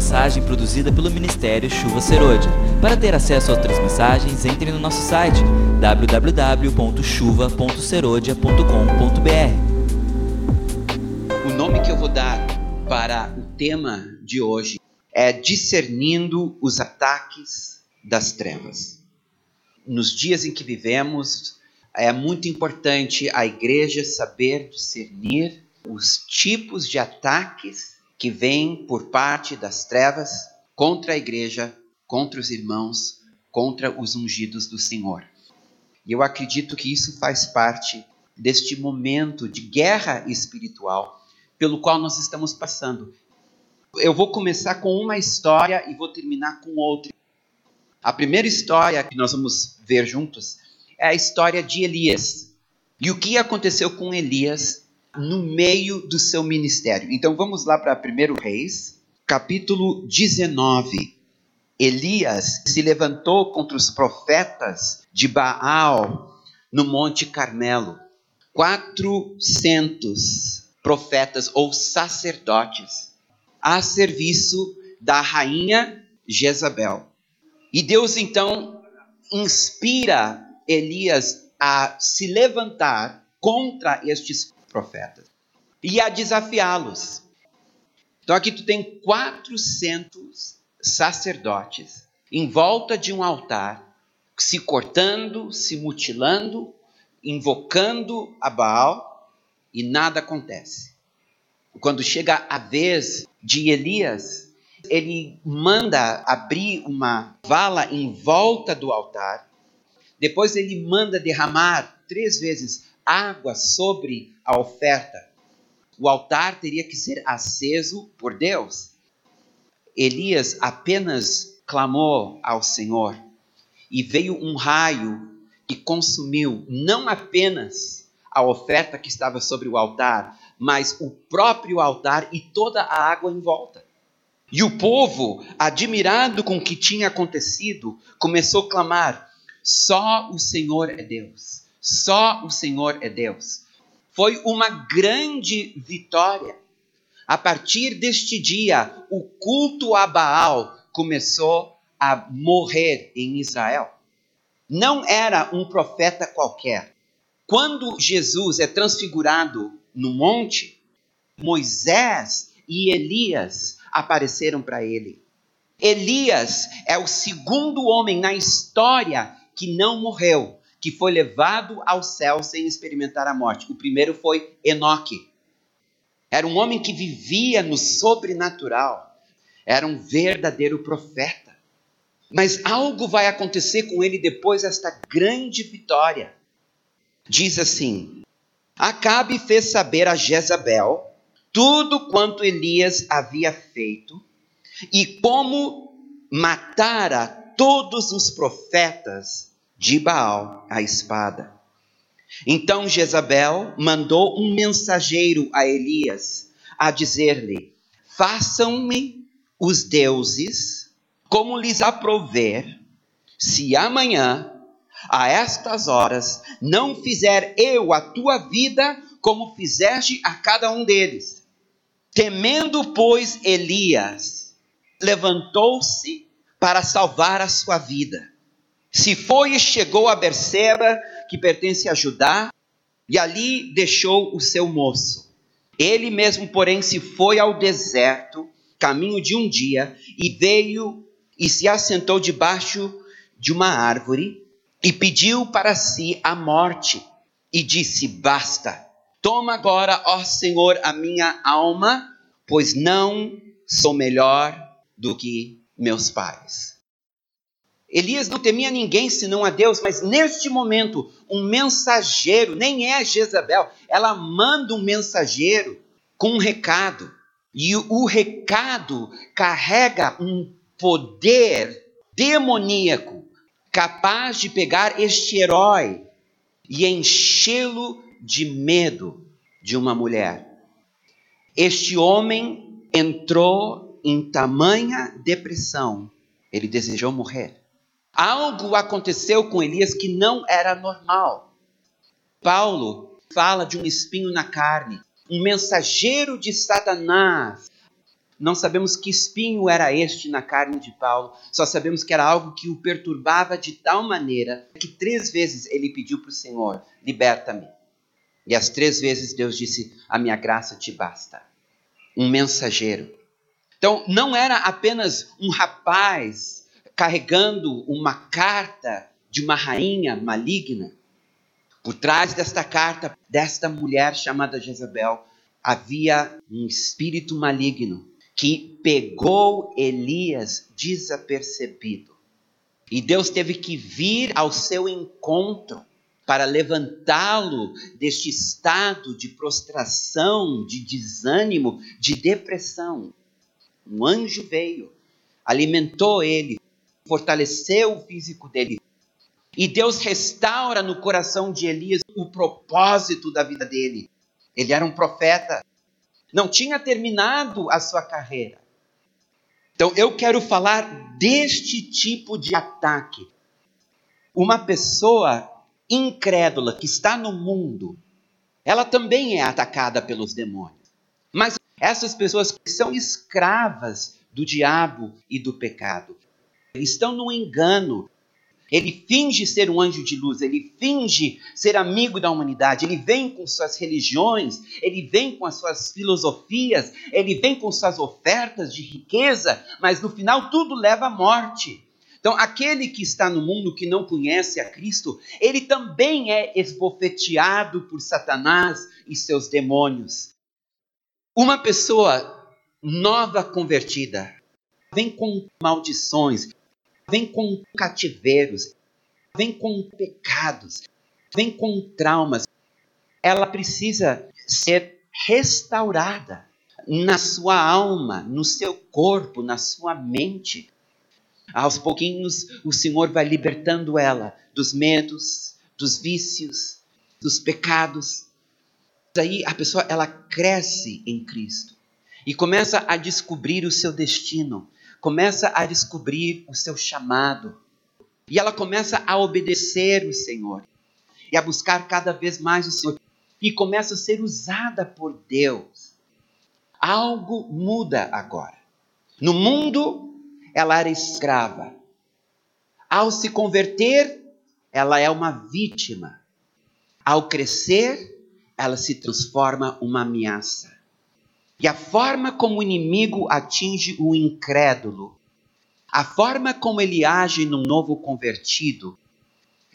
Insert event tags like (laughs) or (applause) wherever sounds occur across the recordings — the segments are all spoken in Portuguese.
mensagem produzida pelo Ministério Chuva Serôdia. Para ter acesso a outras mensagens, entre no nosso site www.chuva.serodia.com.br. O nome que eu vou dar para o tema de hoje é Discernindo os Ataques das Trevas. Nos dias em que vivemos, é muito importante a igreja saber discernir os tipos de ataques que vêm por parte das trevas contra a igreja, contra os irmãos, contra os ungidos do Senhor. E eu acredito que isso faz parte deste momento de guerra espiritual pelo qual nós estamos passando. Eu vou começar com uma história e vou terminar com outra. A primeira história que nós vamos ver juntos é a história de Elias. E o que aconteceu com Elias no meio do seu ministério. Então vamos lá para 1 Reis, capítulo 19. Elias se levantou contra os profetas de Baal no Monte Carmelo. 400 profetas ou sacerdotes a serviço da rainha Jezabel. E Deus então inspira Elias a se levantar contra estes profetas e a desafiá-los. Então aqui tu tem 400 sacerdotes em volta de um altar, se cortando, se mutilando, invocando a Baal e nada acontece. Quando chega a vez de Elias, ele manda abrir uma vala em volta do altar. Depois ele manda derramar três vezes água sobre a oferta. O altar teria que ser aceso por Deus. Elias apenas clamou ao Senhor e veio um raio que consumiu não apenas a oferta que estava sobre o altar, mas o próprio altar e toda a água em volta. E o povo, admirado com o que tinha acontecido, começou a clamar: só o Senhor é Deus. Só o Senhor é Deus. Foi uma grande vitória. A partir deste dia, o culto a Baal começou a morrer em Israel. Não era um profeta qualquer. Quando Jesus é transfigurado no monte, Moisés e Elias apareceram para ele. Elias é o segundo homem na história que não morreu que foi levado ao céu sem experimentar a morte. O primeiro foi Enoque. Era um homem que vivia no sobrenatural. Era um verdadeiro profeta. Mas algo vai acontecer com ele depois desta grande vitória. Diz assim: Acabe fez saber a Jezabel tudo quanto Elias havia feito e como matara todos os profetas de Baal a espada. Então Jezabel mandou um mensageiro a Elias a dizer-lhe: Façam-me os deuses como lhes aprover, se amanhã, a estas horas, não fizer eu a tua vida como fizeste a cada um deles. Temendo, pois, Elias, levantou-se para salvar a sua vida se foi e chegou a Berseba, que pertence a Judá, e ali deixou o seu moço. Ele mesmo, porém, se foi ao deserto, caminho de um dia, e veio e se assentou debaixo de uma árvore e pediu para si a morte e disse: Basta, toma agora, ó Senhor, a minha alma, pois não sou melhor do que meus pais. Elias não temia ninguém senão a Deus, mas neste momento, um mensageiro, nem é Jezabel, ela manda um mensageiro com um recado. E o recado carrega um poder demoníaco capaz de pegar este herói e enchê-lo de medo de uma mulher. Este homem entrou em tamanha depressão, ele desejou morrer. Algo aconteceu com Elias que não era normal. Paulo fala de um espinho na carne, um mensageiro de Satanás. Não sabemos que espinho era este na carne de Paulo, só sabemos que era algo que o perturbava de tal maneira que três vezes ele pediu para o Senhor: liberta-me. E as três vezes Deus disse: A minha graça te basta. Um mensageiro. Então, não era apenas um rapaz carregando uma carta de uma rainha maligna. Por trás desta carta, desta mulher chamada Jezabel, havia um espírito maligno que pegou Elias desapercebido. E Deus teve que vir ao seu encontro para levantá-lo deste estado de prostração, de desânimo, de depressão. Um anjo veio, alimentou ele, fortaleceu o físico dele. E Deus restaura no coração de Elias o propósito da vida dele. Ele era um profeta, não tinha terminado a sua carreira. Então eu quero falar deste tipo de ataque. Uma pessoa incrédula que está no mundo, ela também é atacada pelos demônios. Mas essas pessoas são escravas do diabo e do pecado. Estão no engano. Ele finge ser um anjo de luz, ele finge ser amigo da humanidade, ele vem com suas religiões, ele vem com as suas filosofias, ele vem com suas ofertas de riqueza, mas no final tudo leva à morte. Então, aquele que está no mundo que não conhece a Cristo, ele também é esbofeteado por Satanás e seus demônios. Uma pessoa nova convertida vem com maldições, vem com cativeiros, vem com pecados, vem com traumas. Ela precisa ser restaurada na sua alma, no seu corpo, na sua mente. Aos pouquinhos, o Senhor vai libertando ela dos medos, dos vícios, dos pecados. Daí a pessoa ela cresce em Cristo e começa a descobrir o seu destino, começa a descobrir o seu chamado. E ela começa a obedecer o Senhor e a buscar cada vez mais o Senhor e começa a ser usada por Deus. Algo muda agora. No mundo ela era escrava. Ao se converter, ela é uma vítima. Ao crescer, ela se transforma uma ameaça. E a forma como o inimigo atinge o incrédulo, a forma como ele age num novo convertido,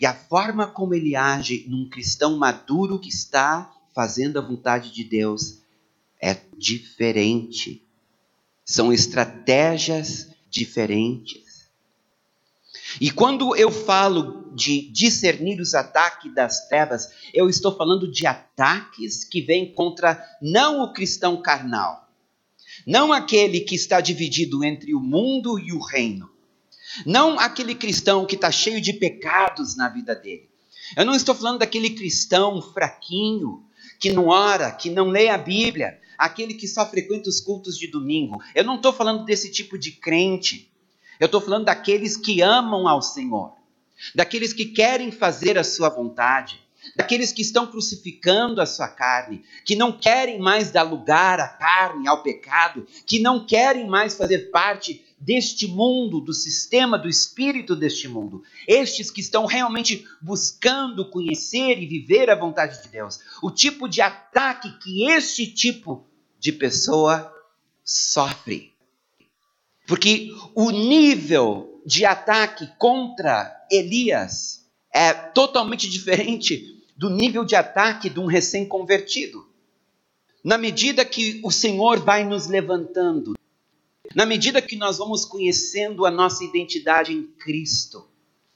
e a forma como ele age num cristão maduro que está fazendo a vontade de Deus é diferente. São estratégias diferentes. E quando eu falo de discernir os ataques das trevas, eu estou falando de ataques que vêm contra não o cristão carnal, não aquele que está dividido entre o mundo e o reino, não aquele cristão que está cheio de pecados na vida dele. Eu não estou falando daquele cristão fraquinho, que não ora, que não lê a Bíblia, aquele que só frequenta os cultos de domingo. Eu não estou falando desse tipo de crente. Eu estou falando daqueles que amam ao Senhor, daqueles que querem fazer a sua vontade, daqueles que estão crucificando a sua carne, que não querem mais dar lugar à carne, ao pecado, que não querem mais fazer parte deste mundo, do sistema, do espírito deste mundo. Estes que estão realmente buscando conhecer e viver a vontade de Deus. O tipo de ataque que este tipo de pessoa sofre. Porque o nível de ataque contra Elias é totalmente diferente do nível de ataque de um recém-convertido. Na medida que o Senhor vai nos levantando, na medida que nós vamos conhecendo a nossa identidade em Cristo,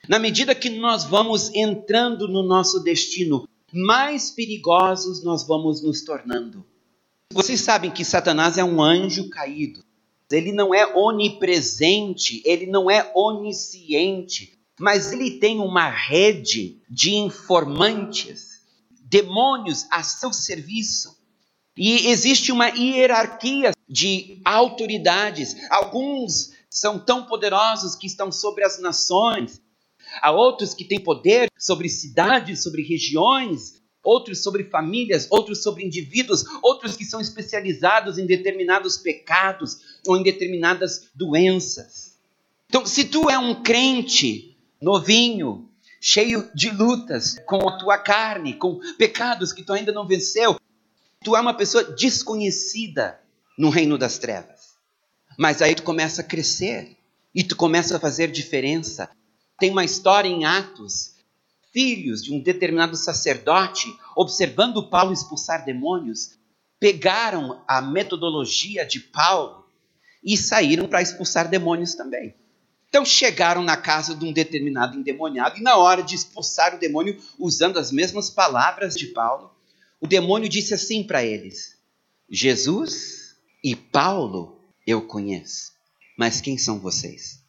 na medida que nós vamos entrando no nosso destino, mais perigosos nós vamos nos tornando. Vocês sabem que Satanás é um anjo caído. Ele não é onipresente, ele não é onisciente, mas ele tem uma rede de informantes, demônios a seu serviço. E existe uma hierarquia de autoridades. Alguns são tão poderosos que estão sobre as nações, há outros que têm poder sobre cidades, sobre regiões, outros sobre famílias, outros sobre indivíduos, outros que são especializados em determinados pecados ou em determinadas doenças. Então, se tu é um crente novinho, cheio de lutas com a tua carne, com pecados que tu ainda não venceu, tu é uma pessoa desconhecida no reino das trevas. Mas aí tu começa a crescer e tu começa a fazer diferença. Tem uma história em Atos filhos de um determinado sacerdote, observando Paulo expulsar demônios, pegaram a metodologia de Paulo e saíram para expulsar demônios também. Então chegaram na casa de um determinado endemoniado e na hora de expulsar o demônio, usando as mesmas palavras de Paulo, o demônio disse assim para eles: Jesus e Paulo eu conheço, mas quem são vocês?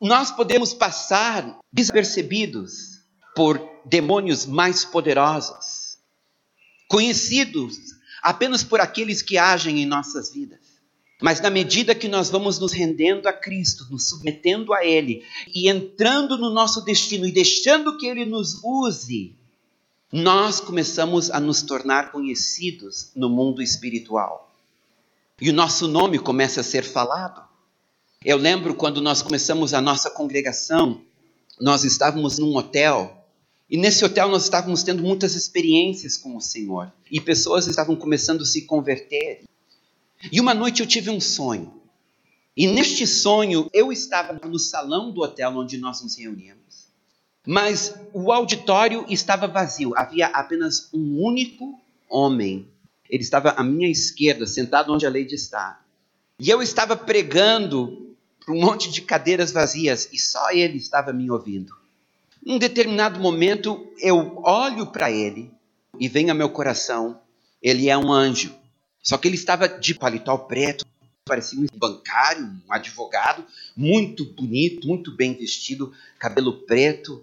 Nós podemos passar despercebidos por demônios mais poderosos, conhecidos apenas por aqueles que agem em nossas vidas. Mas na medida que nós vamos nos rendendo a Cristo, nos submetendo a Ele e entrando no nosso destino e deixando que Ele nos use, nós começamos a nos tornar conhecidos no mundo espiritual. E o nosso nome começa a ser falado. Eu lembro quando nós começamos a nossa congregação, nós estávamos num hotel e nesse hotel nós estávamos tendo muitas experiências com o Senhor. E pessoas estavam começando a se converter. E uma noite eu tive um sonho. E neste sonho eu estava no salão do hotel onde nós nos reuníamos. Mas o auditório estava vazio. Havia apenas um único homem. Ele estava à minha esquerda, sentado onde a Lady está. E eu estava pregando para um monte de cadeiras vazias e só ele estava me ouvindo. Num determinado momento, eu olho para ele e vem ao meu coração, ele é um anjo. Só que ele estava de paletó preto, parecia um bancário, um advogado, muito bonito, muito bem vestido, cabelo preto.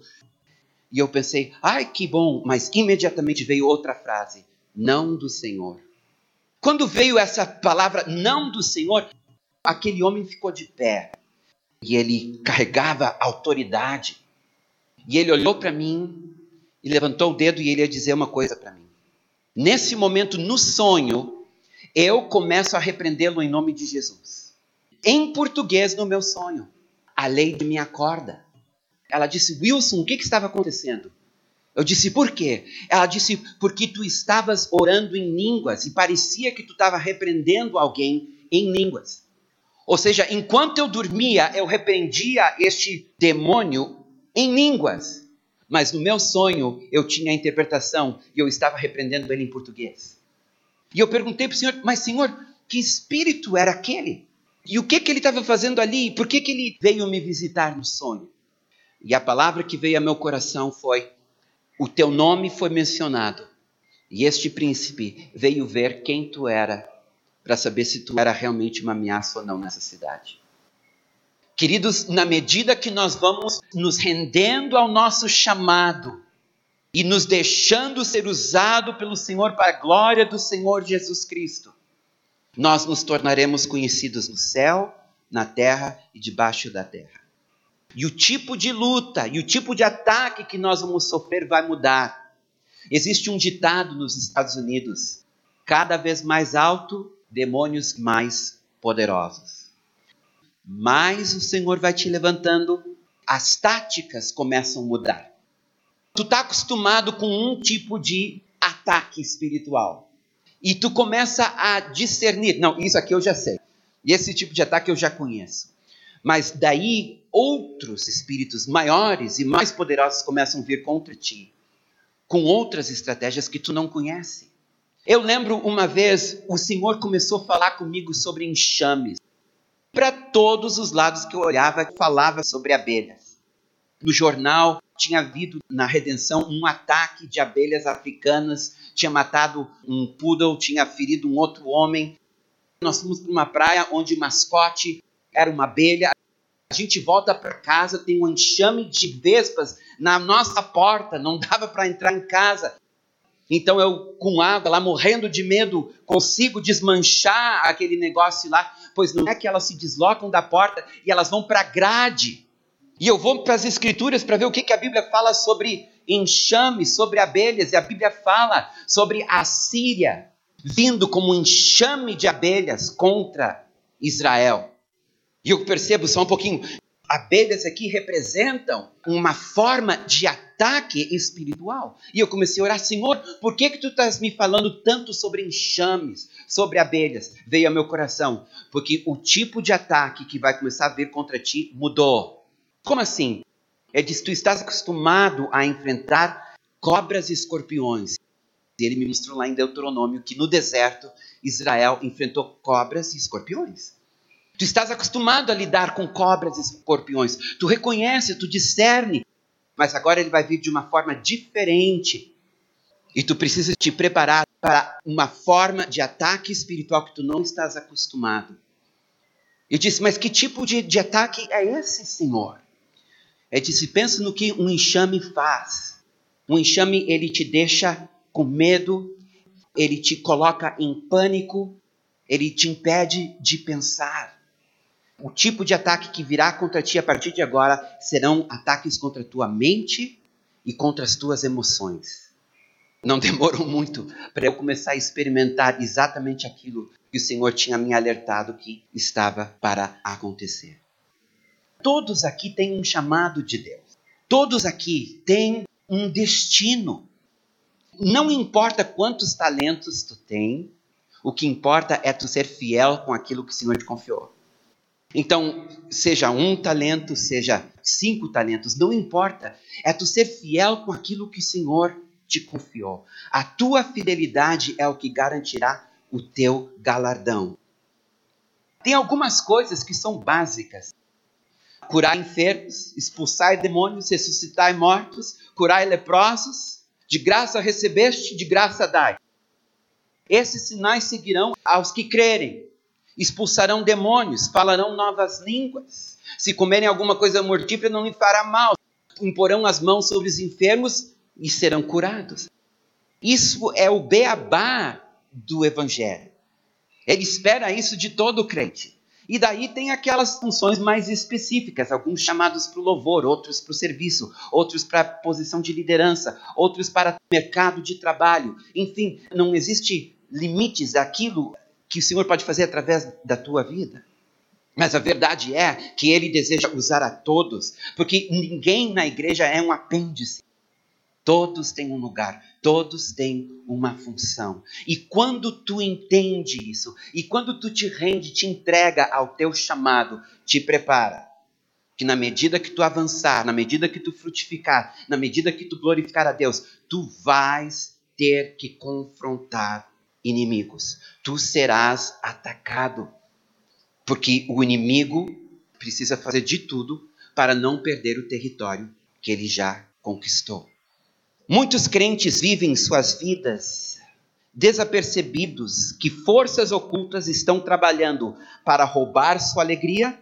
E eu pensei, ai que bom, mas imediatamente veio outra frase: não do Senhor. Quando veio essa palavra não do Senhor, aquele homem ficou de pé e ele carregava autoridade. E ele olhou para mim e levantou o dedo e ele ia dizer uma coisa para mim. Nesse momento, no sonho, eu começo a repreendê-lo em nome de Jesus. Em português, no meu sonho. A Lady me acorda. Ela disse: Wilson, o que, que estava acontecendo? Eu disse: Por quê? Ela disse: Porque tu estavas orando em línguas e parecia que tu estava repreendendo alguém em línguas. Ou seja, enquanto eu dormia, eu repreendia este demônio em línguas. Mas no meu sonho eu tinha a interpretação e eu estava repreendendo ele em português. E eu perguntei para o Senhor, mas Senhor, que espírito era aquele? E o que, que ele estava fazendo ali? Por que, que ele veio me visitar no sonho? E a palavra que veio ao meu coração foi: O teu nome foi mencionado. E este príncipe veio ver quem tu era, para saber se tu era realmente uma ameaça ou não nessa cidade. Queridos, na medida que nós vamos nos rendendo ao nosso chamado e nos deixando ser usado pelo Senhor para a glória do Senhor Jesus Cristo, nós nos tornaremos conhecidos no céu, na terra e debaixo da terra. E o tipo de luta e o tipo de ataque que nós vamos sofrer vai mudar. Existe um ditado nos Estados Unidos: cada vez mais alto, demônios mais poderosos mais o Senhor vai te levantando, as táticas começam a mudar. Tu está acostumado com um tipo de ataque espiritual. E tu começa a discernir. Não, isso aqui eu já sei. E esse tipo de ataque eu já conheço. Mas daí outros espíritos maiores e mais poderosos começam a vir contra ti, com outras estratégias que tu não conhece. Eu lembro uma vez o Senhor começou a falar comigo sobre enxames para todos os lados que eu olhava, falava sobre abelhas. No jornal tinha havido na redenção um ataque de abelhas africanas, tinha matado um poodle, tinha ferido um outro homem. Nós fomos para uma praia onde o mascote era uma abelha. A gente volta para casa, tem um enxame de vespas na nossa porta, não (laughs) dava para entrar em casa. Então eu, com água lá, morrendo de medo, consigo desmanchar aquele negócio lá pois não é que elas se deslocam da porta e elas vão para a grade. E eu vou para as Escrituras para ver o que, que a Bíblia fala sobre enxame, sobre abelhas, e a Bíblia fala sobre a Síria vindo como um enxame de abelhas contra Israel. E eu percebo só um pouquinho, abelhas aqui representam uma forma de ataque espiritual. E eu comecei a orar, Senhor, por que que tu estás me falando tanto sobre enxames, sobre abelhas? Veio ao meu coração, porque o tipo de ataque que vai começar a vir contra ti mudou. Como assim? Ele diz: Tu estás acostumado a enfrentar cobras e escorpiões. Ele me mostrou lá em Deuteronômio que no deserto Israel enfrentou cobras e escorpiões. Tu estás acostumado a lidar com cobras e escorpiões. Tu reconhece, tu discerne. Mas agora ele vai vir de uma forma diferente. E tu precisa te preparar para uma forma de ataque espiritual que tu não estás acostumado. E disse: Mas que tipo de, de ataque é esse, Senhor? É de se pensa no que um enxame faz. Um enxame ele te deixa com medo, ele te coloca em pânico, ele te impede de pensar. O tipo de ataque que virá contra ti a partir de agora serão ataques contra a tua mente e contra as tuas emoções. Não demorou muito para eu começar a experimentar exatamente aquilo que o Senhor tinha me alertado que estava para acontecer. Todos aqui têm um chamado de Deus. Todos aqui têm um destino. Não importa quantos talentos tu tem, o que importa é tu ser fiel com aquilo que o Senhor te confiou. Então, seja um talento, seja cinco talentos, não importa. É tu ser fiel com aquilo que o Senhor te confiou. A tua fidelidade é o que garantirá o teu galardão. Tem algumas coisas que são básicas curar enfermos, expulsar demônios, ressuscitar mortos, curar leprosos. De graça recebeste, de graça dai. Esses sinais seguirão aos que crerem. Expulsarão demônios, falarão novas línguas. Se comerem alguma coisa mortífera, não lhe fará mal. Imporão as mãos sobre os enfermos e serão curados. Isso é o beabá do Evangelho. Ele espera isso de todo crente. E daí tem aquelas funções mais específicas, alguns chamados para o louvor, outros para o serviço, outros para a posição de liderança, outros para o mercado de trabalho. Enfim, não existe limites àquilo que o Senhor pode fazer através da tua vida. Mas a verdade é que Ele deseja usar a todos, porque ninguém na igreja é um apêndice. Todos têm um lugar, todos têm uma função. E quando tu entende isso, e quando tu te rende, te entrega ao teu chamado, te prepara. Que na medida que tu avançar, na medida que tu frutificar, na medida que tu glorificar a Deus, tu vais ter que confrontar inimigos. Tu serás atacado. Porque o inimigo precisa fazer de tudo para não perder o território que ele já conquistou. Muitos crentes vivem suas vidas desapercebidos que forças ocultas estão trabalhando para roubar sua alegria,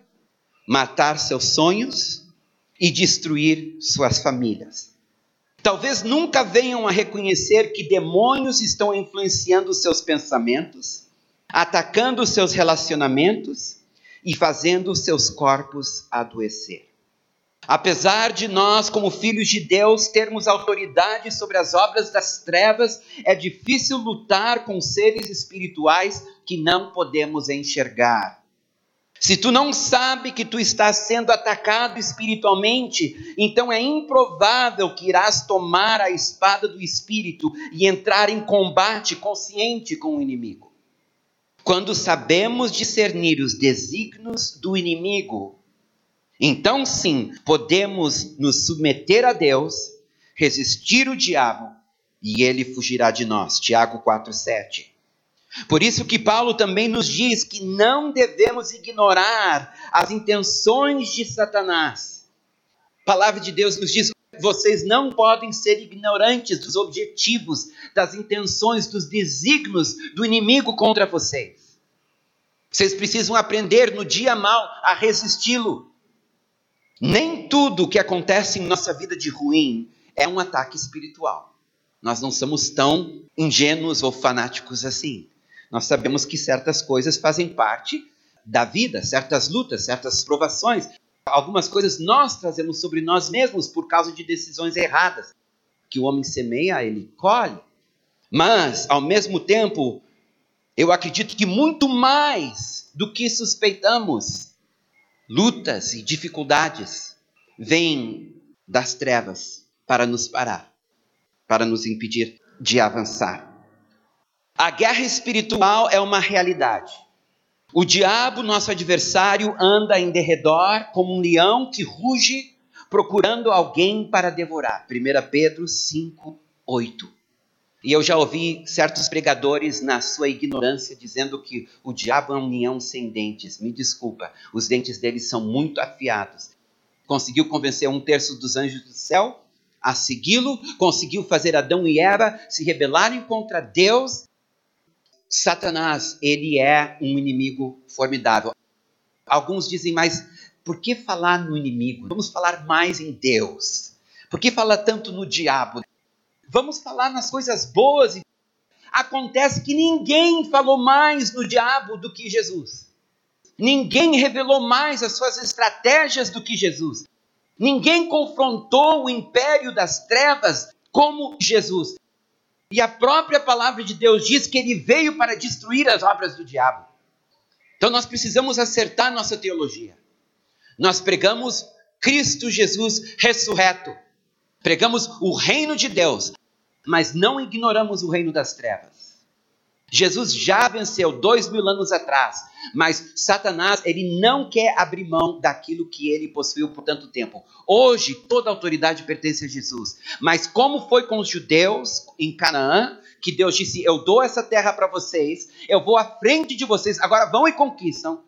matar seus sonhos e destruir suas famílias. Talvez nunca venham a reconhecer que demônios estão influenciando seus pensamentos, atacando seus relacionamentos e fazendo seus corpos adoecer. Apesar de nós, como filhos de Deus, termos autoridade sobre as obras das trevas, é difícil lutar com seres espirituais que não podemos enxergar. Se tu não sabe que tu estás sendo atacado espiritualmente, então é improvável que irás tomar a espada do espírito e entrar em combate consciente com o inimigo. Quando sabemos discernir os desígnios do inimigo, então sim, podemos nos submeter a Deus, resistir o diabo e ele fugirá de nós. Tiago 4:7. Por isso que Paulo também nos diz que não devemos ignorar as intenções de Satanás. A palavra de Deus nos diz: vocês não podem ser ignorantes dos objetivos, das intenções, dos desígnios do inimigo contra vocês. Vocês precisam aprender no dia mal a resisti-lo. Nem tudo que acontece em nossa vida de ruim é um ataque espiritual. Nós não somos tão ingênuos ou fanáticos assim. Nós sabemos que certas coisas fazem parte da vida, certas lutas, certas provações. Algumas coisas nós trazemos sobre nós mesmos por causa de decisões erradas. Que o homem semeia, ele colhe. Mas, ao mesmo tempo, eu acredito que muito mais do que suspeitamos, lutas e dificuldades vêm das trevas para nos parar, para nos impedir de avançar. A guerra espiritual é uma realidade. O diabo, nosso adversário, anda em derredor como um leão que ruge procurando alguém para devorar. 1 Pedro 5, 8. E eu já ouvi certos pregadores, na sua ignorância, dizendo que o diabo é um leão sem dentes. Me desculpa, os dentes dele são muito afiados. Conseguiu convencer um terço dos anjos do céu a segui-lo, conseguiu fazer Adão e Eva se rebelarem contra Deus. Satanás, ele é um inimigo formidável. Alguns dizem, mas por que falar no inimigo? Vamos falar mais em Deus. Por que falar tanto no diabo? Vamos falar nas coisas boas. Acontece que ninguém falou mais no diabo do que Jesus. Ninguém revelou mais as suas estratégias do que Jesus. Ninguém confrontou o império das trevas como Jesus. E a própria palavra de Deus diz que ele veio para destruir as obras do diabo. Então nós precisamos acertar nossa teologia. Nós pregamos Cristo Jesus ressurreto. Pregamos o reino de Deus, mas não ignoramos o reino das trevas. Jesus já venceu dois mil anos atrás, mas Satanás ele não quer abrir mão daquilo que ele possuiu por tanto tempo. Hoje toda autoridade pertence a Jesus, mas como foi com os judeus em Canaã, que Deus disse: Eu dou essa terra para vocês, eu vou à frente de vocês, agora vão e conquistam.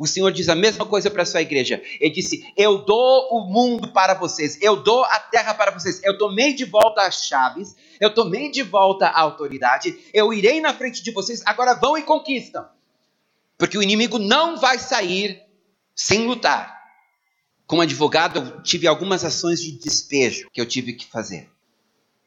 O Senhor diz a mesma coisa para a sua igreja. Ele disse: Eu dou o mundo para vocês, eu dou a terra para vocês. Eu tomei de volta as chaves, eu tomei de volta a autoridade, eu irei na frente de vocês, agora vão e conquistam. Porque o inimigo não vai sair sem lutar. Como advogado, eu tive algumas ações de despejo que eu tive que fazer.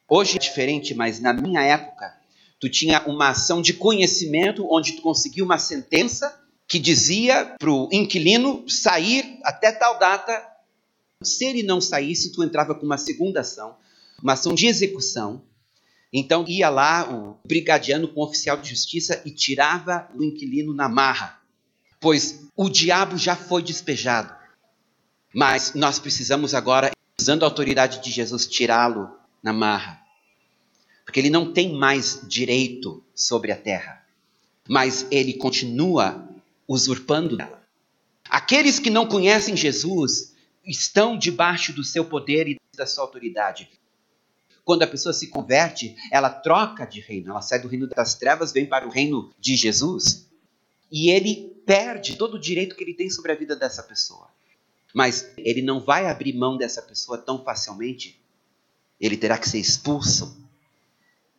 Hoje é diferente, mas na minha época, tu tinha uma ação de conhecimento onde tu conseguia uma sentença que dizia para o inquilino sair até tal data. Se ele não saísse, tu entrava com uma segunda ação, uma ação de execução. Então ia lá o brigadiano com o oficial de justiça e tirava o inquilino na marra, pois o diabo já foi despejado. Mas nós precisamos agora, usando a autoridade de Jesus, tirá-lo na marra, porque ele não tem mais direito sobre a terra, mas ele continua usurpando dela. Aqueles que não conhecem Jesus estão debaixo do seu poder e da sua autoridade. Quando a pessoa se converte, ela troca de reino, ela sai do reino das trevas, vem para o reino de Jesus. E ele perde todo o direito que ele tem sobre a vida dessa pessoa. Mas ele não vai abrir mão dessa pessoa tão facilmente. Ele terá que ser expulso.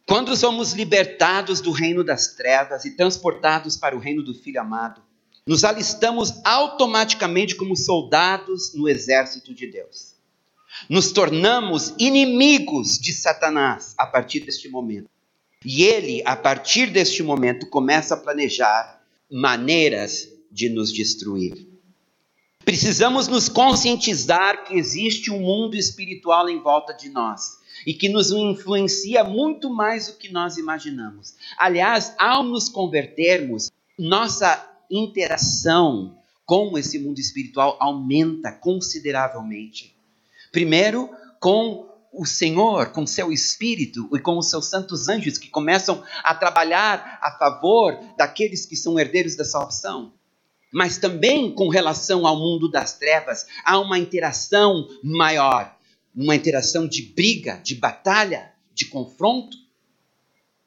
Quando somos libertados do reino das trevas e transportados para o reino do Filho amado, nos alistamos automaticamente como soldados no exército de Deus. Nos tornamos inimigos de Satanás a partir deste momento. E ele, a partir deste momento, começa a planejar maneiras de nos destruir. Precisamos nos conscientizar que existe um mundo espiritual em volta de nós e que nos influencia muito mais do que nós imaginamos. Aliás, ao nos convertermos, nossa interação com esse mundo espiritual aumenta consideravelmente. Primeiro, com o Senhor, com seu Espírito e com os seus santos anjos que começam a trabalhar a favor daqueles que são herdeiros da salvação. Mas também com relação ao mundo das trevas, há uma interação maior, uma interação de briga, de batalha, de confronto.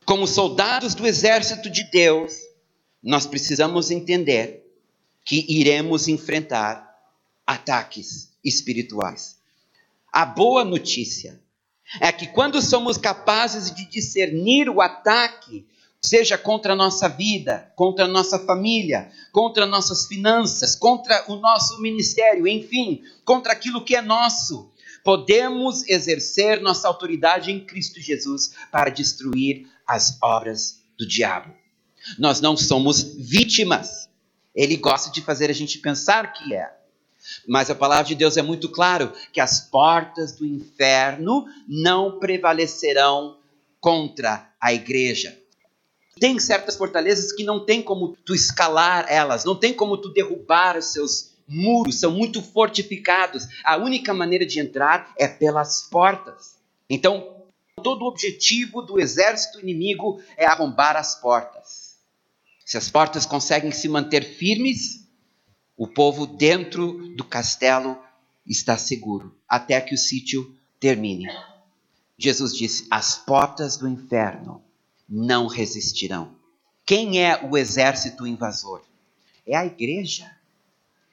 Como soldados do exército de Deus, nós precisamos entender que iremos enfrentar ataques espirituais. A boa notícia é que quando somos capazes de discernir o ataque, seja contra a nossa vida, contra a nossa família, contra nossas finanças, contra o nosso ministério, enfim, contra aquilo que é nosso, podemos exercer nossa autoridade em Cristo Jesus para destruir as obras do diabo. Nós não somos vítimas. Ele gosta de fazer a gente pensar que é. Mas a palavra de Deus é muito claro que as portas do inferno não prevalecerão contra a igreja. Tem certas fortalezas que não tem como tu escalar elas, não tem como tu derrubar os seus muros, são muito fortificados. A única maneira de entrar é pelas portas. Então, todo o objetivo do exército inimigo é arrombar as portas. Se as portas conseguem se manter firmes, o povo dentro do castelo está seguro até que o sítio termine. Jesus disse: As portas do inferno não resistirão. Quem é o exército invasor? É a igreja.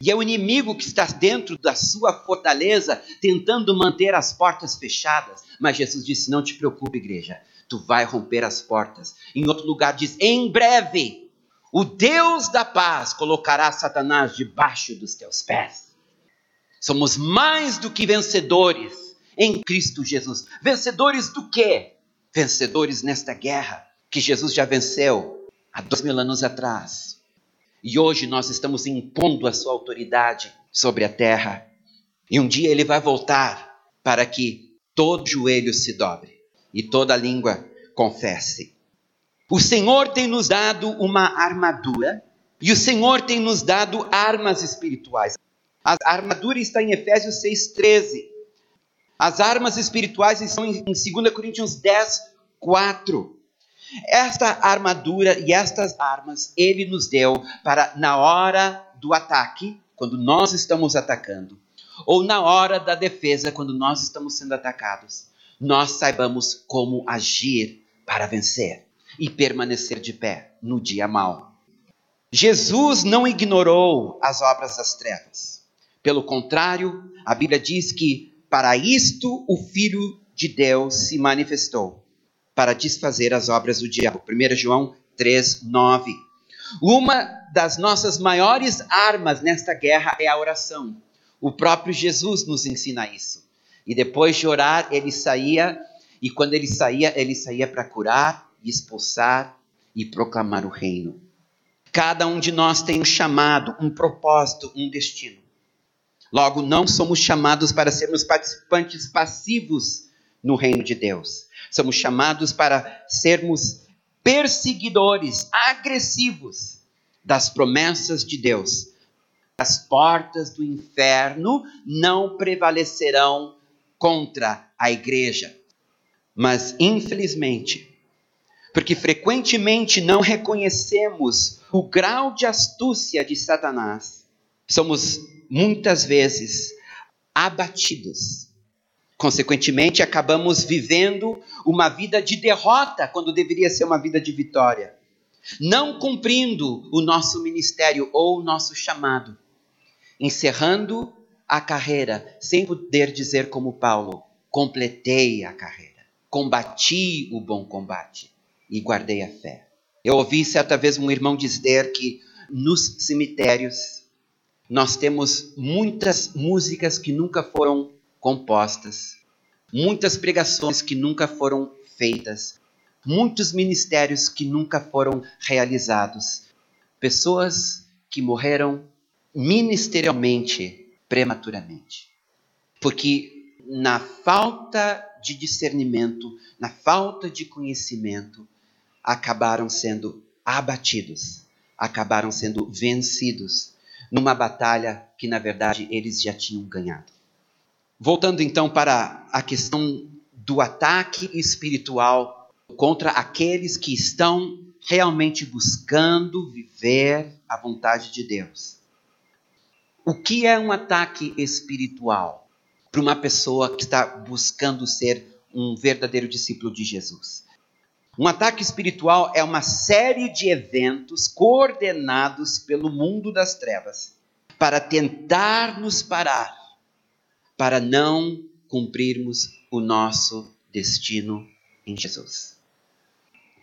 E é o inimigo que está dentro da sua fortaleza, tentando manter as portas fechadas. Mas Jesus disse: Não te preocupe, igreja, tu vai romper as portas. Em outro lugar diz: Em breve, o Deus da paz colocará Satanás debaixo dos teus pés. Somos mais do que vencedores em Cristo Jesus. Vencedores do quê? vencedores nesta guerra que Jesus já venceu há dois mil anos atrás. E hoje nós estamos impondo a sua autoridade sobre a terra. E um dia ele vai voltar para que todo joelho se dobre e toda língua confesse. O Senhor tem nos dado uma armadura e o Senhor tem nos dado armas espirituais. A armadura está em Efésios 6,13. As armas espirituais estão em 2 Coríntios 10, 4. Esta armadura e estas armas ele nos deu para, na hora do ataque, quando nós estamos atacando, ou na hora da defesa, quando nós estamos sendo atacados, nós saibamos como agir para vencer e permanecer de pé no dia mau. Jesus não ignorou as obras das trevas. Pelo contrário, a Bíblia diz que para isto o Filho de Deus se manifestou para desfazer as obras do diabo. 1 João 3, 9. Uma das nossas maiores armas nesta guerra é a oração. O próprio Jesus nos ensina isso. E depois de orar, ele saía, e quando ele saía, ele saía para curar, expulsar e proclamar o reino. Cada um de nós tem um chamado, um propósito, um destino. Logo, não somos chamados para sermos participantes passivos no reino de Deus. Somos chamados para sermos perseguidores agressivos das promessas de Deus. As portas do inferno não prevalecerão contra a igreja. Mas, infelizmente, porque frequentemente não reconhecemos o grau de astúcia de Satanás, somos muitas vezes abatidos. Consequentemente, acabamos vivendo uma vida de derrota quando deveria ser uma vida de vitória, não cumprindo o nosso ministério ou o nosso chamado, encerrando a carreira sem poder dizer como Paulo: completei a carreira, combati o bom combate e guardei a fé. Eu ouvi certa vez um irmão dizer que nos cemitérios nós temos muitas músicas que nunca foram compostas, muitas pregações que nunca foram feitas, muitos ministérios que nunca foram realizados, pessoas que morreram ministerialmente prematuramente. Porque na falta de discernimento, na falta de conhecimento, acabaram sendo abatidos, acabaram sendo vencidos numa batalha que na verdade eles já tinham ganhado. Voltando então para a questão do ataque espiritual contra aqueles que estão realmente buscando viver a vontade de Deus. O que é um ataque espiritual para uma pessoa que está buscando ser um verdadeiro discípulo de Jesus? Um ataque espiritual é uma série de eventos coordenados pelo mundo das trevas para tentar nos parar, para não cumprirmos o nosso destino em Jesus.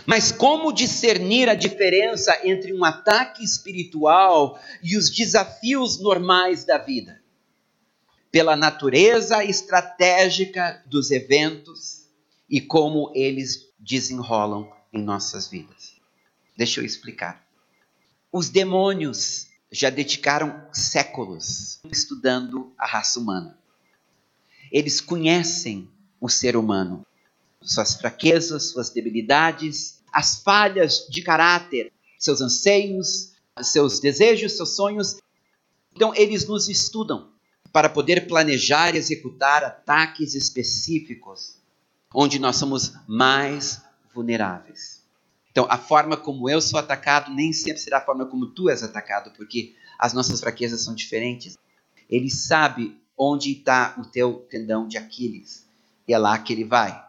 Mas como discernir a diferença entre um ataque espiritual e os desafios normais da vida? Pela natureza estratégica dos eventos e como eles desenrolam em nossas vidas. Deixa eu explicar. Os demônios já dedicaram séculos estudando a raça humana. Eles conhecem o ser humano, suas fraquezas, suas debilidades, as falhas de caráter, seus anseios, seus desejos, seus sonhos. Então, eles nos estudam para poder planejar e executar ataques específicos onde nós somos mais vulneráveis. Então, a forma como eu sou atacado nem sempre será a forma como tu és atacado, porque as nossas fraquezas são diferentes. Ele sabe onde está o teu tendão de Aquiles e é lá que ele vai.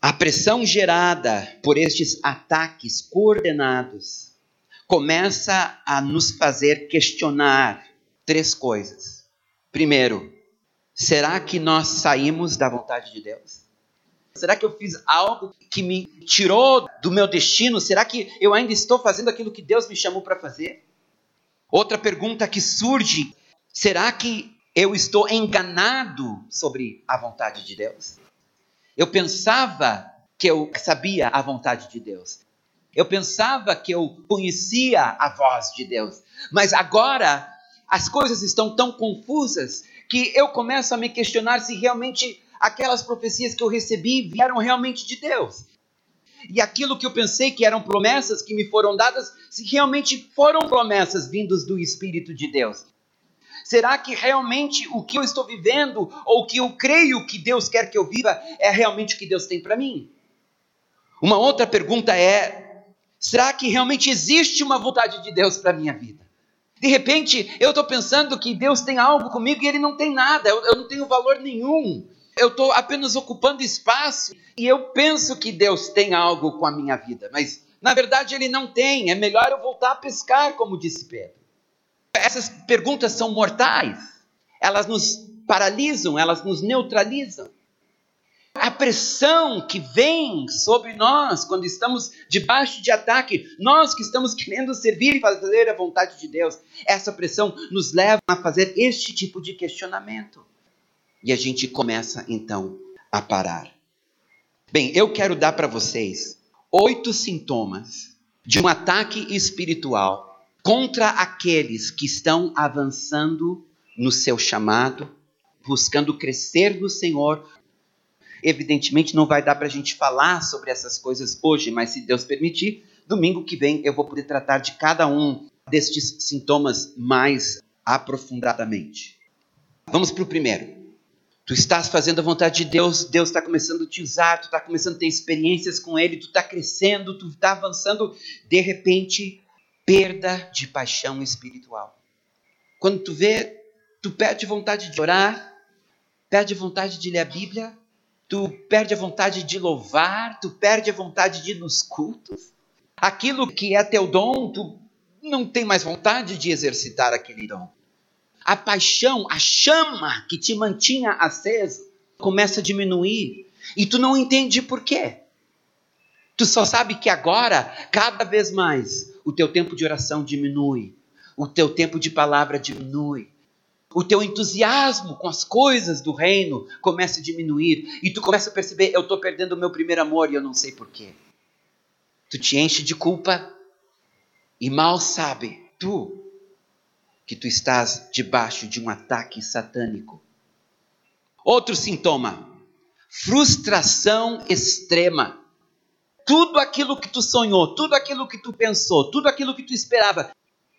A pressão gerada por estes ataques coordenados começa a nos fazer questionar três coisas. Primeiro, será que nós saímos da vontade de Deus? Será que eu fiz algo que me tirou do meu destino? Será que eu ainda estou fazendo aquilo que Deus me chamou para fazer? Outra pergunta que surge: será que eu estou enganado sobre a vontade de Deus? Eu pensava que eu sabia a vontade de Deus. Eu pensava que eu conhecia a voz de Deus. Mas agora as coisas estão tão confusas que eu começo a me questionar se realmente aquelas profecias que eu recebi vieram realmente de Deus. E aquilo que eu pensei que eram promessas que me foram dadas, se realmente foram promessas vindas do Espírito de Deus. Será que realmente o que eu estou vivendo, ou o que eu creio que Deus quer que eu viva, é realmente o que Deus tem para mim? Uma outra pergunta é: será que realmente existe uma vontade de Deus para minha vida? De repente, eu estou pensando que Deus tem algo comigo e Ele não tem nada, eu, eu não tenho valor nenhum eu estou apenas ocupando espaço e eu penso que Deus tem algo com a minha vida, mas na verdade ele não tem. É melhor eu voltar a pescar, como disse Pedro. Essas perguntas são mortais, elas nos paralisam, elas nos neutralizam. A pressão que vem sobre nós quando estamos debaixo de ataque, nós que estamos querendo servir e fazer a vontade de Deus, essa pressão nos leva a fazer este tipo de questionamento. E a gente começa então a parar. Bem, eu quero dar para vocês oito sintomas de um ataque espiritual contra aqueles que estão avançando no seu chamado, buscando crescer no Senhor. Evidentemente, não vai dar para a gente falar sobre essas coisas hoje, mas se Deus permitir, domingo que vem eu vou poder tratar de cada um destes sintomas mais aprofundadamente. Vamos para o primeiro. Tu estás fazendo a vontade de Deus, Deus está começando a te usar, tu está começando a ter experiências com Ele, tu está crescendo, tu está avançando. De repente, perda de paixão espiritual. Quando tu vê, tu perde vontade de orar, perde vontade de ler a Bíblia, tu perde a vontade de louvar, tu perde a vontade de ir nos cultos. Aquilo que é teu dom, tu não tem mais vontade de exercitar aquele dom a paixão, a chama que te mantinha aceso, começa a diminuir e tu não entende por quê. Tu só sabe que agora, cada vez mais, o teu tempo de oração diminui, o teu tempo de palavra diminui, o teu entusiasmo com as coisas do reino começa a diminuir e tu começa a perceber: eu estou perdendo o meu primeiro amor e eu não sei porquê. Tu te enche de culpa e mal sabe, tu, que tu estás debaixo de um ataque satânico. Outro sintoma: frustração extrema. Tudo aquilo que tu sonhou, tudo aquilo que tu pensou, tudo aquilo que tu esperava,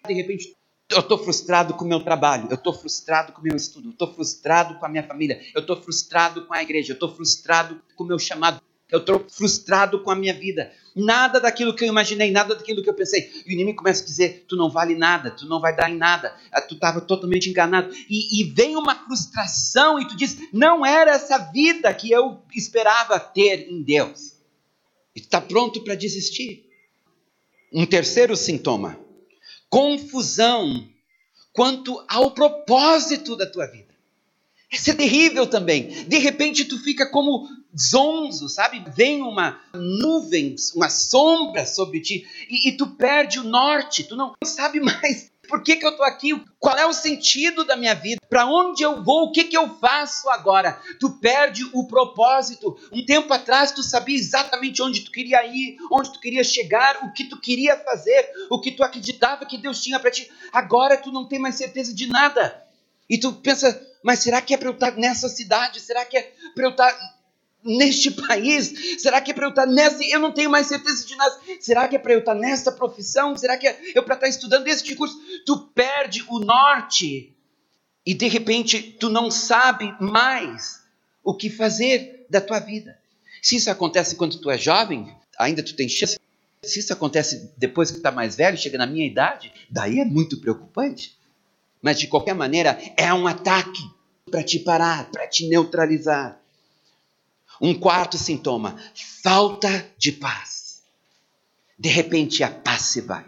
de repente eu estou frustrado com o meu trabalho, eu estou frustrado com o meu estudo, eu estou frustrado com a minha família, eu estou frustrado com a igreja, eu estou frustrado com o meu chamado, eu estou frustrado com a minha vida. Nada daquilo que eu imaginei, nada daquilo que eu pensei. E o inimigo começa a dizer: tu não vale nada, tu não vai dar em nada, ah, tu estava totalmente enganado. E, e vem uma frustração e tu diz: não era essa vida que eu esperava ter em Deus. E tu está pronto para desistir. Um terceiro sintoma: confusão quanto ao propósito da tua vida. Isso é terrível também. De repente tu fica como zonzo, sabe? Vem uma nuvem, uma sombra sobre ti e, e, tu perde o norte. Tu não sabe (laughs) mais Por que, que eu estou aqui? Qual é o sentido da minha vida? Para onde eu vou? O que, que eu faço agora? Tu perde o propósito. Um tempo atrás tu sabia exatamente onde tu queria ir, onde tu queria chegar, o que tu queria fazer, o que tu acreditava que Deus tinha para ti. Agora tu não tem mais certeza de nada. E tu pensa, mas será que é para eu estar nessa cidade? Será que é para eu estar neste (laughs) país? Será que é para eu estar nessa? Eu não tenho mais certeza de nada. Será que é para eu estar nessa profissão? Será que é eu para estar estudando este curso? Tu perde o norte e de repente tu não sabe mais o que fazer da tua vida. Se isso acontece quando tu é jovem, ainda tu tem chance. Se isso acontece depois que tu está mais velho, chega na minha idade, daí é muito preocupante. Mas de qualquer maneira, é um ataque para te parar, para te neutralizar. Um quarto sintoma: falta de paz. De repente a paz se vai.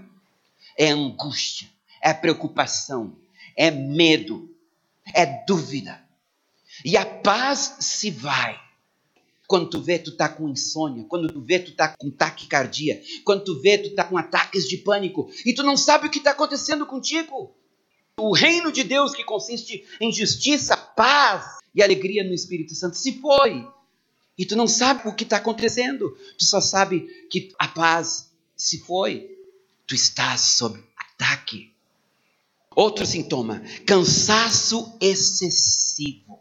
É angústia, é preocupação, é medo, é dúvida. E a paz se vai. Quando tu vê, tu tá com insônia. Quando tu vê, tu tá com taquicardia. Quando tu vê, tu tá com ataques de pânico. E tu não sabe o que está acontecendo contigo. O reino de Deus, que consiste em justiça, paz e alegria no Espírito Santo, se foi. E tu não sabe o que está acontecendo. Tu só sabe que a paz se foi. Tu estás sob ataque. Outro sintoma: cansaço excessivo.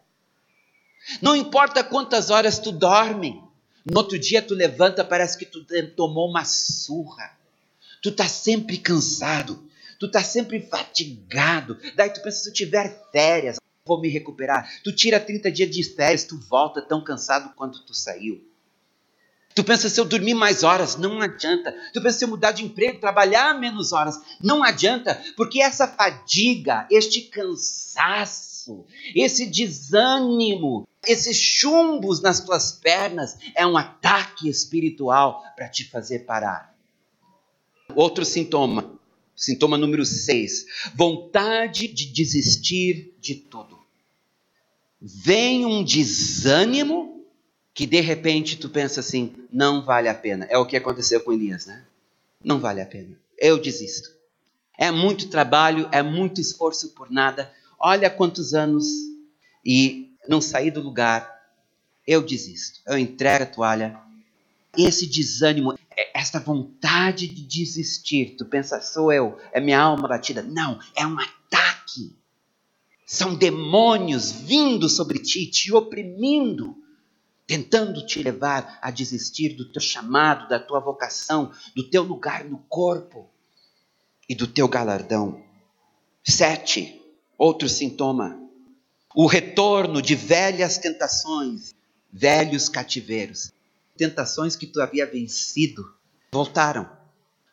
Não importa quantas horas tu dorme, no outro dia tu levanta, parece que tu tomou uma surra. Tu está sempre cansado, tu está sempre fatigado. Daí tu pensa, se eu tiver férias, vou me recuperar. Tu tira 30 dias de férias, tu volta tão cansado quanto tu saiu. Tu pensa se eu dormir mais horas, não adianta. Tu pensa se eu mudar de emprego, trabalhar menos horas, não adianta, porque essa fadiga, este cansaço, esse desânimo, esses chumbos nas tuas pernas é um ataque espiritual para te fazer parar. Outro sintoma, Sintoma número 6: vontade de desistir de tudo. Vem um desânimo que de repente tu pensa assim: não vale a pena. É o que aconteceu com Elias, né? Não vale a pena. Eu desisto. É muito trabalho, é muito esforço por nada. Olha quantos anos e não saí do lugar. Eu desisto. Eu entrego a toalha. Esse desânimo esta vontade de desistir. Tu pensa, sou eu, é minha alma batida. Não, é um ataque. São demônios vindo sobre ti, te oprimindo, tentando te levar a desistir do teu chamado, da tua vocação, do teu lugar no corpo e do teu galardão. Sete, outro sintoma. O retorno de velhas tentações, velhos cativeiros tentações que tu havia vencido voltaram.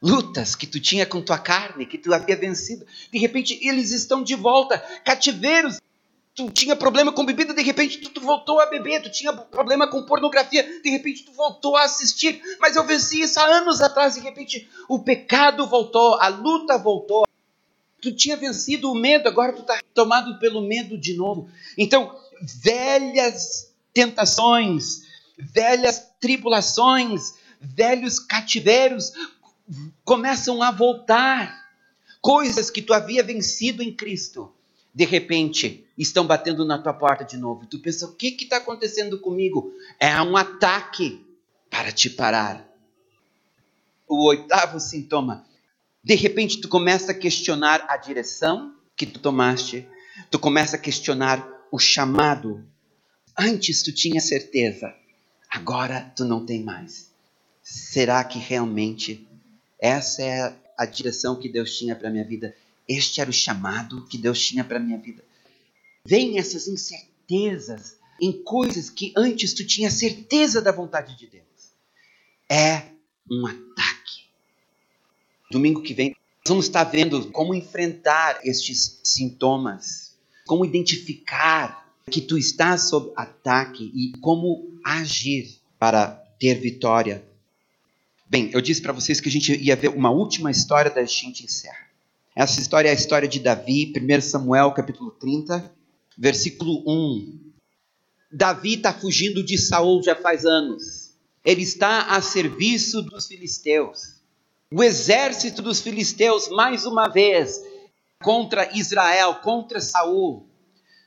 Lutas que tu tinha com tua carne, que tu havia vencido, de repente eles estão de volta. Cativeiros, tu tinha problema com bebida, de repente tu, tu, voltou a beber, tu tinha problema com pornografia, de repente tu voltou a assistir, mas eu venci isso há anos atrás, de repente o pecado voltou, a luta voltou. Tu tinha vencido o medo, agora tu está tomado pelo medo de novo. Então, velhas tentações, velhas tribulações, velhos cativeiros começam a voltar. Coisas que tu havia vencido em Cristo, de repente estão batendo na tua porta de novo. Tu pensa, o que está acontecendo comigo? É um ataque para te parar. O oitavo sintoma. De repente tu começa a questionar a direção que tu tomaste, tu começa a questionar o chamado. Antes tu tinha certeza, Agora tu não tem mais. Será que realmente essa é a direção que Deus tinha para minha vida? Este era o chamado que Deus tinha para minha vida. Vem essas incertezas em coisas que antes tu tinha certeza da vontade de Deus. É um ataque. Domingo que vem nós vamos estar vendo como enfrentar estes sintomas, como identificar que tu estás sob ataque e como agir para ter vitória. Bem, eu disse para vocês que a gente ia ver uma última história da gente encerra. Essa história é a história de Davi, 1 Samuel capítulo 30, versículo 1. Davi está fugindo de Saul já faz anos. Ele está a serviço dos filisteus. O exército dos filisteus, mais uma vez, contra Israel, contra Saul.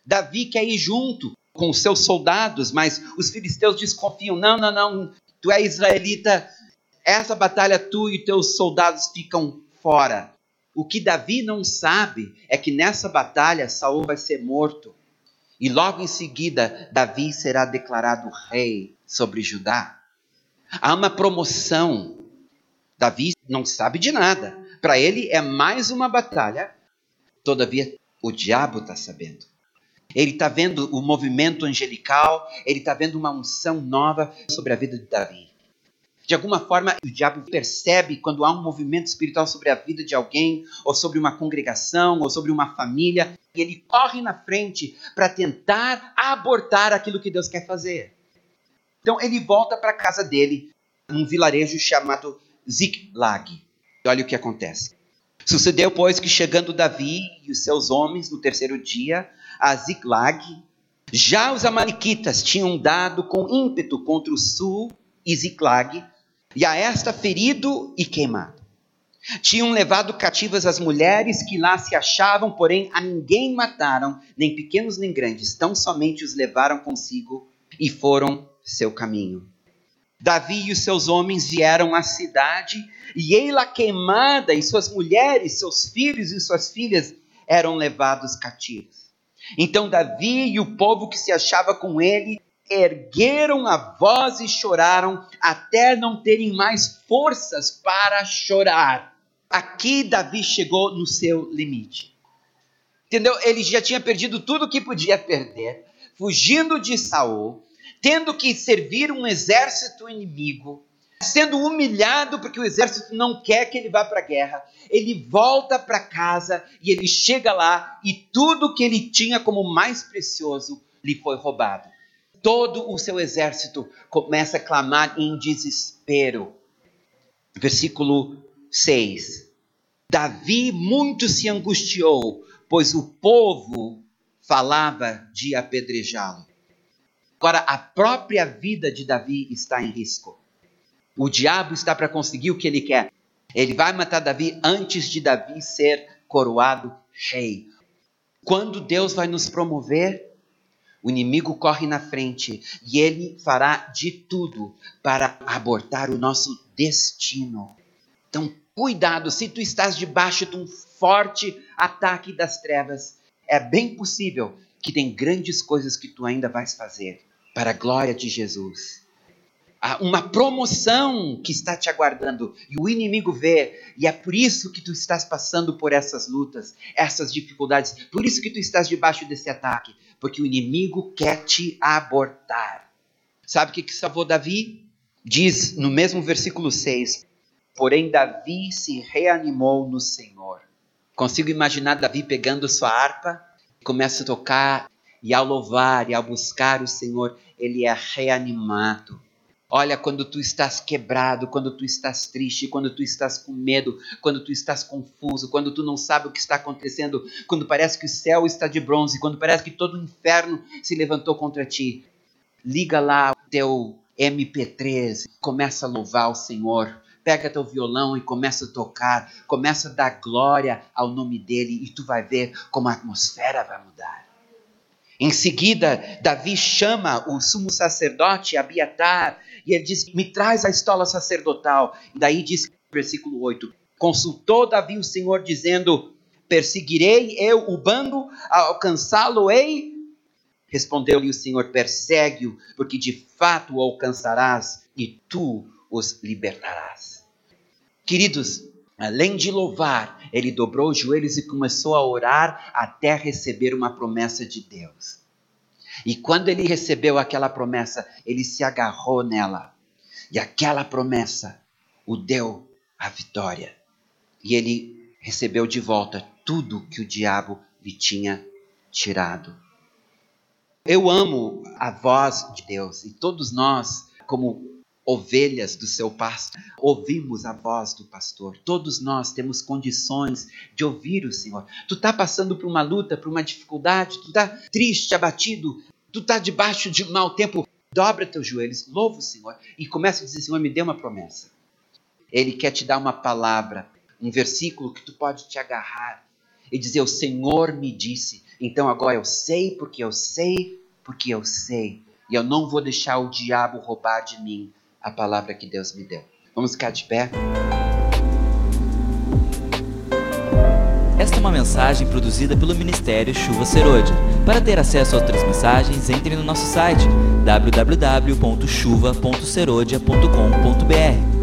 Davi quer ir junto com os seus soldados, mas os filisteus desconfiam: não, não, não, tu é israelita, essa batalha tu e teus soldados ficam fora. O que Davi não sabe é que nessa batalha Saul vai ser morto. E logo em seguida, Davi será declarado rei sobre Judá. Há uma promoção. Davi não sabe de nada. Para ele é mais uma batalha. Todavia, o diabo está sabendo. Ele está vendo o movimento angelical, ele está vendo uma unção nova sobre a vida de Davi. De alguma forma, o diabo percebe quando há um movimento espiritual sobre a vida de alguém, ou sobre uma congregação, ou sobre uma família, e ele corre na frente para tentar abortar aquilo que Deus quer fazer. Então ele volta para a casa dele, num vilarejo chamado Ziklag. E olha o que acontece. Sucedeu, pois, que chegando Davi e os seus homens no terceiro dia a Ziklag, já os amalequitas tinham dado com ímpeto contra o sul e Ziklag, e a esta ferido e queimado. Tinham levado cativas as mulheres que lá se achavam, porém a ninguém mataram, nem pequenos nem grandes, tão somente os levaram consigo e foram seu caminho. Davi e os seus homens vieram à cidade, e ei-la queimada, e suas mulheres, seus filhos e suas filhas eram levados cativos. Então Davi e o povo que se achava com ele ergueram a voz e choraram até não terem mais forças para chorar. Aqui Davi chegou no seu limite. Entendeu? Ele já tinha perdido tudo o que podia perder, fugindo de Saul, tendo que servir um exército inimigo, sendo humilhado porque o exército não quer que ele vá para a guerra. Ele volta para casa e ele chega lá e tudo que ele tinha como mais precioso lhe foi roubado todo o seu exército começa a clamar em desespero. Versículo 6. Davi muito se angustiou, pois o povo falava de apedrejá-lo. Agora, a própria vida de Davi está em risco. O diabo está para conseguir o que ele quer. Ele vai matar Davi antes de Davi ser coroado rei. Quando Deus vai nos promover, o inimigo corre na frente e ele fará de tudo para abortar o nosso destino. Então, cuidado, se tu estás debaixo de um forte ataque das trevas, é bem possível que tem grandes coisas que tu ainda vais fazer para a glória de Jesus uma promoção que está te aguardando e o inimigo vê, e é por isso que tu estás passando por essas lutas, essas dificuldades, por isso que tu estás debaixo desse ataque, porque o inimigo quer te abortar. Sabe o que, que salvou Davi? Diz no mesmo versículo 6: Porém, Davi se reanimou no Senhor. Consigo imaginar Davi pegando sua harpa, começa a tocar, e ao louvar e ao buscar o Senhor, ele é reanimado Olha, quando tu estás quebrado, quando tu estás triste, quando tu estás com medo, quando tu estás confuso, quando tu não sabe o que está acontecendo, quando parece que o céu está de bronze, quando parece que todo o inferno se levantou contra ti, liga lá o teu MP3, começa a louvar o Senhor. Pega teu violão e começa a tocar, começa a dar glória ao nome dele e tu vai ver como a atmosfera vai mudar. Em seguida, Davi chama o sumo sacerdote Abiatar e ele diz: Me traz a estola sacerdotal. E daí diz, versículo 8: Consultou Davi o Senhor, dizendo: Perseguirei eu o bando, alcançá-lo-ei? Respondeu-lhe o Senhor: Persegue-o, porque de fato o alcançarás e tu os libertarás. Queridos, além de louvar, ele dobrou os joelhos e começou a orar até receber uma promessa de Deus. E quando ele recebeu aquela promessa, ele se agarrou nela. E aquela promessa o deu a vitória. E ele recebeu de volta tudo que o diabo lhe tinha tirado. Eu amo a voz de Deus e todos nós, como ovelhas do seu pasto, ouvimos a voz do pastor. Todos nós temos condições de ouvir o Senhor. Tu está passando por uma luta, por uma dificuldade, tu está triste, abatido, tu está debaixo de mau tempo. Dobra teus joelhos, louva o Senhor e começa a dizer: Senhor, me dê uma promessa. Ele quer te dar uma palavra, um versículo que tu pode te agarrar. e dizer: O Senhor me disse, então agora eu sei porque eu sei, porque eu sei. E eu não vou deixar o diabo roubar de mim a palavra que Deus me deu. Vamos ficar de pé? Esta é uma mensagem produzida pelo Ministério Chuva Serôdia. Para ter acesso a outras mensagens, entre no nosso site www.chuva.serodia.com.br